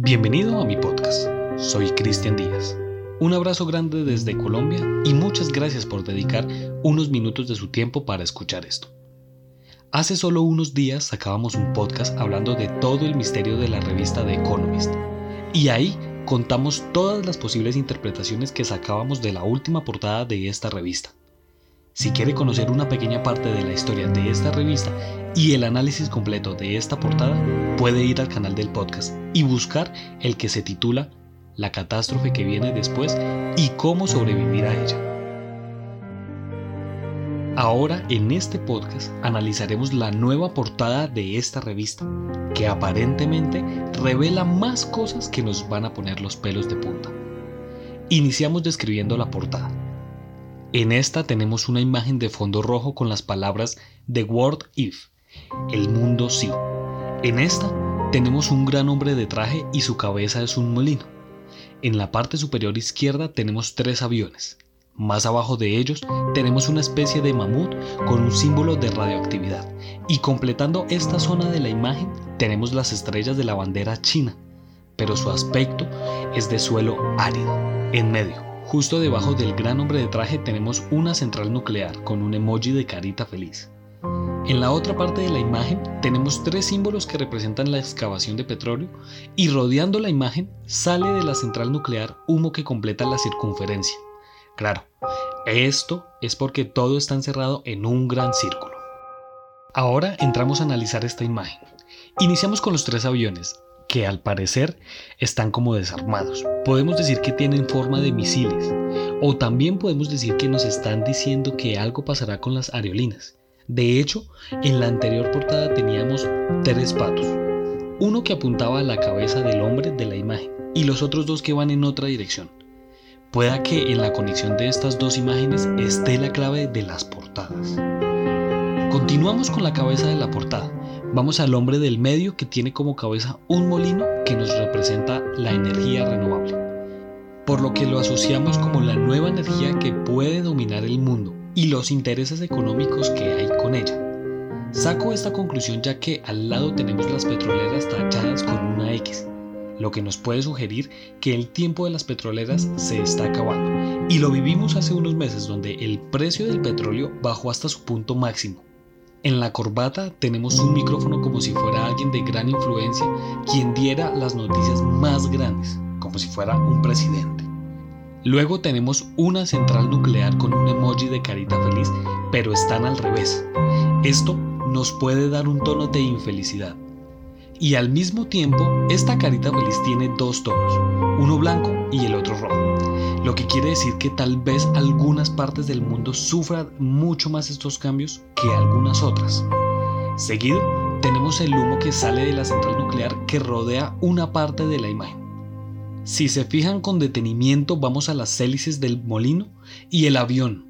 Bienvenido a mi podcast. Soy Cristian Díaz. Un abrazo grande desde Colombia y muchas gracias por dedicar unos minutos de su tiempo para escuchar esto. Hace solo unos días sacábamos un podcast hablando de todo el misterio de la revista The Economist y ahí contamos todas las posibles interpretaciones que sacábamos de la última portada de esta revista. Si quiere conocer una pequeña parte de la historia de esta revista y el análisis completo de esta portada, puede ir al canal del podcast y buscar el que se titula La catástrofe que viene después y cómo sobrevivir a ella. Ahora en este podcast analizaremos la nueva portada de esta revista, que aparentemente revela más cosas que nos van a poner los pelos de punta. Iniciamos describiendo la portada. En esta tenemos una imagen de fondo rojo con las palabras The World If, el mundo sí. En esta tenemos un gran hombre de traje y su cabeza es un molino. En la parte superior izquierda tenemos tres aviones. Más abajo de ellos tenemos una especie de mamut con un símbolo de radioactividad. Y completando esta zona de la imagen tenemos las estrellas de la bandera china, pero su aspecto es de suelo árido. En medio Justo debajo del gran hombre de traje tenemos una central nuclear con un emoji de carita feliz. En la otra parte de la imagen tenemos tres símbolos que representan la excavación de petróleo y rodeando la imagen sale de la central nuclear humo que completa la circunferencia. Claro, esto es porque todo está encerrado en un gran círculo. Ahora entramos a analizar esta imagen. Iniciamos con los tres aviones, que al parecer están como desarmados. Podemos decir que tienen forma de misiles o también podemos decir que nos están diciendo que algo pasará con las aerolinas. De hecho, en la anterior portada teníamos tres patos. Uno que apuntaba a la cabeza del hombre de la imagen y los otros dos que van en otra dirección. Pueda que en la conexión de estas dos imágenes esté la clave de las portadas. Continuamos con la cabeza de la portada. Vamos al hombre del medio que tiene como cabeza un molino que nos representa la energía renovable, por lo que lo asociamos como la nueva energía que puede dominar el mundo y los intereses económicos que hay con ella. Saco esta conclusión ya que al lado tenemos las petroleras tachadas con una X, lo que nos puede sugerir que el tiempo de las petroleras se está acabando, y lo vivimos hace unos meses donde el precio del petróleo bajó hasta su punto máximo en la corbata tenemos un micrófono como si fuera alguien de gran influencia quien diera las noticias más grandes, como si fuera un presidente. Luego tenemos una central nuclear con un emoji de carita feliz, pero están al revés. Esto nos puede dar un tono de infelicidad. Y al mismo tiempo, esta carita feliz tiene dos tonos, uno blanco y el otro rojo lo que quiere decir que tal vez algunas partes del mundo sufran mucho más estos cambios que algunas otras. Seguido, tenemos el humo que sale de la central nuclear que rodea una parte de la imagen. Si se fijan con detenimiento, vamos a las hélices del molino y el avión.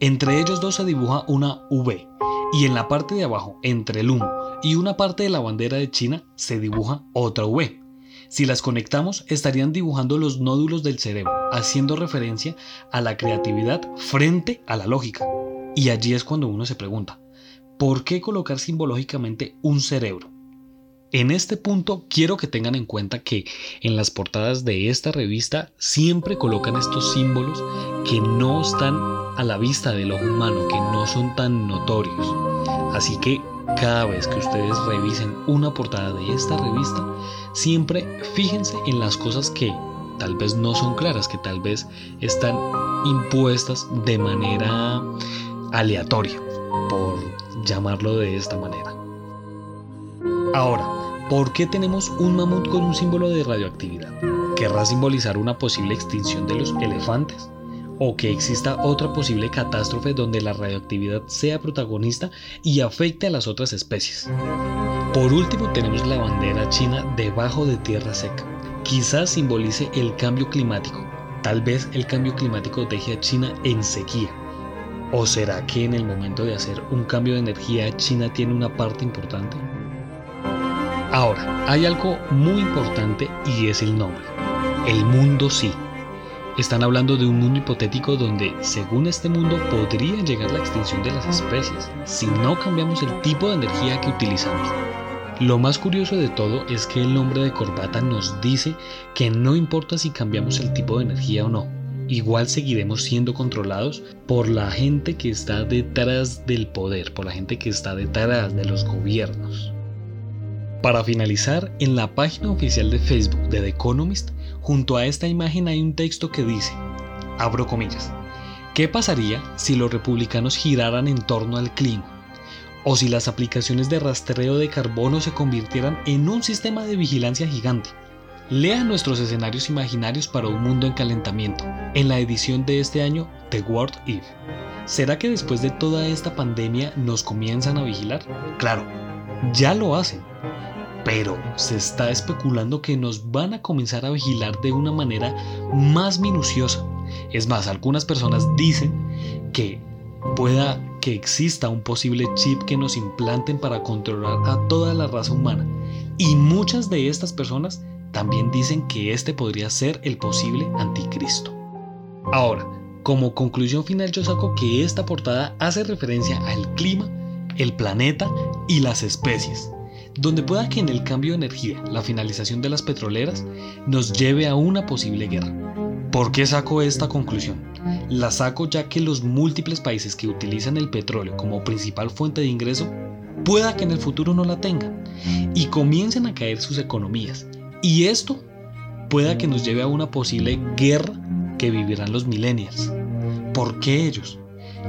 Entre ellos dos se dibuja una V y en la parte de abajo, entre el humo y una parte de la bandera de China, se dibuja otra V. Si las conectamos, estarían dibujando los nódulos del cerebro, haciendo referencia a la creatividad frente a la lógica. Y allí es cuando uno se pregunta, ¿por qué colocar simbológicamente un cerebro? En este punto quiero que tengan en cuenta que en las portadas de esta revista siempre colocan estos símbolos que no están a la vista del ojo humano, que no son tan notorios. Así que cada vez que ustedes revisen una portada de esta revista, siempre fíjense en las cosas que tal vez no son claras, que tal vez están impuestas de manera aleatoria, por llamarlo de esta manera. Ahora, ¿por qué tenemos un mamut con un símbolo de radioactividad? ¿Querrá simbolizar una posible extinción de los elefantes? O que exista otra posible catástrofe donde la radioactividad sea protagonista y afecte a las otras especies. Por último tenemos la bandera china debajo de tierra seca. Quizás simbolice el cambio climático. Tal vez el cambio climático deje a China en sequía. ¿O será que en el momento de hacer un cambio de energía China tiene una parte importante? Ahora, hay algo muy importante y es el nombre. El mundo sí. Están hablando de un mundo hipotético donde, según este mundo, podría llegar la extinción de las especies si no cambiamos el tipo de energía que utilizamos. Lo más curioso de todo es que el nombre de corbata nos dice que no importa si cambiamos el tipo de energía o no, igual seguiremos siendo controlados por la gente que está detrás del poder, por la gente que está detrás de los gobiernos. Para finalizar, en la página oficial de Facebook de The Economist, junto a esta imagen hay un texto que dice, abro comillas, ¿qué pasaría si los republicanos giraran en torno al clima? o si las aplicaciones de rastreo de carbono se convirtieran en un sistema de vigilancia gigante. Lea nuestros escenarios imaginarios para un mundo en calentamiento, en la edición de este año The World If. ¿Será que después de toda esta pandemia nos comienzan a vigilar? Claro, ya lo hacen. Pero se está especulando que nos van a comenzar a vigilar de una manera más minuciosa. Es más, algunas personas dicen que pueda que exista un posible chip que nos implanten para controlar a toda la raza humana. Y muchas de estas personas también dicen que este podría ser el posible anticristo. Ahora, como conclusión final yo saco que esta portada hace referencia al clima, el planeta y las especies, donde pueda que en el cambio de energía, la finalización de las petroleras, nos lleve a una posible guerra. ¿Por qué saco esta conclusión? La saco ya que los múltiples países que utilizan el petróleo como principal fuente de ingreso pueda que en el futuro no la tengan y comiencen a caer sus economías. Y esto pueda que nos lleve a una posible guerra que vivirán los millennials. ¿Por qué ellos?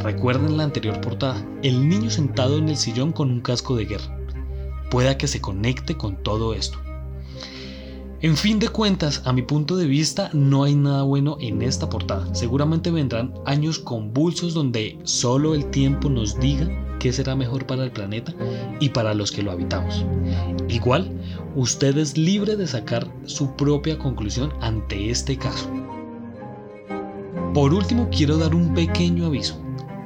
Recuerden la anterior portada, el niño sentado en el sillón con un casco de guerra. Pueda que se conecte con todo esto. En fin de cuentas, a mi punto de vista, no hay nada bueno en esta portada. Seguramente vendrán años convulsos donde solo el tiempo nos diga qué será mejor para el planeta y para los que lo habitamos. Igual, usted es libre de sacar su propia conclusión ante este caso. Por último, quiero dar un pequeño aviso.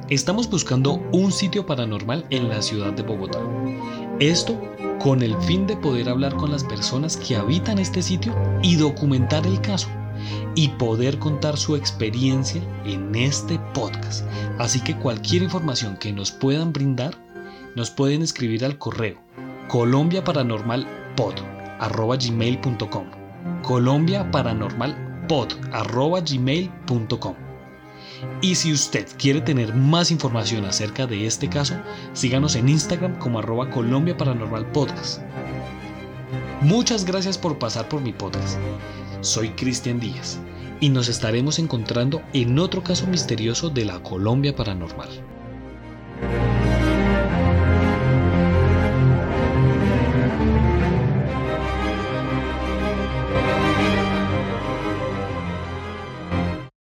Estamos buscando un sitio paranormal en la ciudad de Bogotá. Esto con el fin de poder hablar con las personas que habitan este sitio y documentar el caso y poder contar su experiencia en este podcast. Así que cualquier información que nos puedan brindar, nos pueden escribir al correo colombiaparanormalpod.gmail.com colombiaparanormalpod.gmail.com y si usted quiere tener más información acerca de este caso, síganos en Instagram como arroba Colombia Paranormal Podcast. Muchas gracias por pasar por mi podcast. Soy Cristian Díaz y nos estaremos encontrando en otro caso misterioso de la Colombia Paranormal.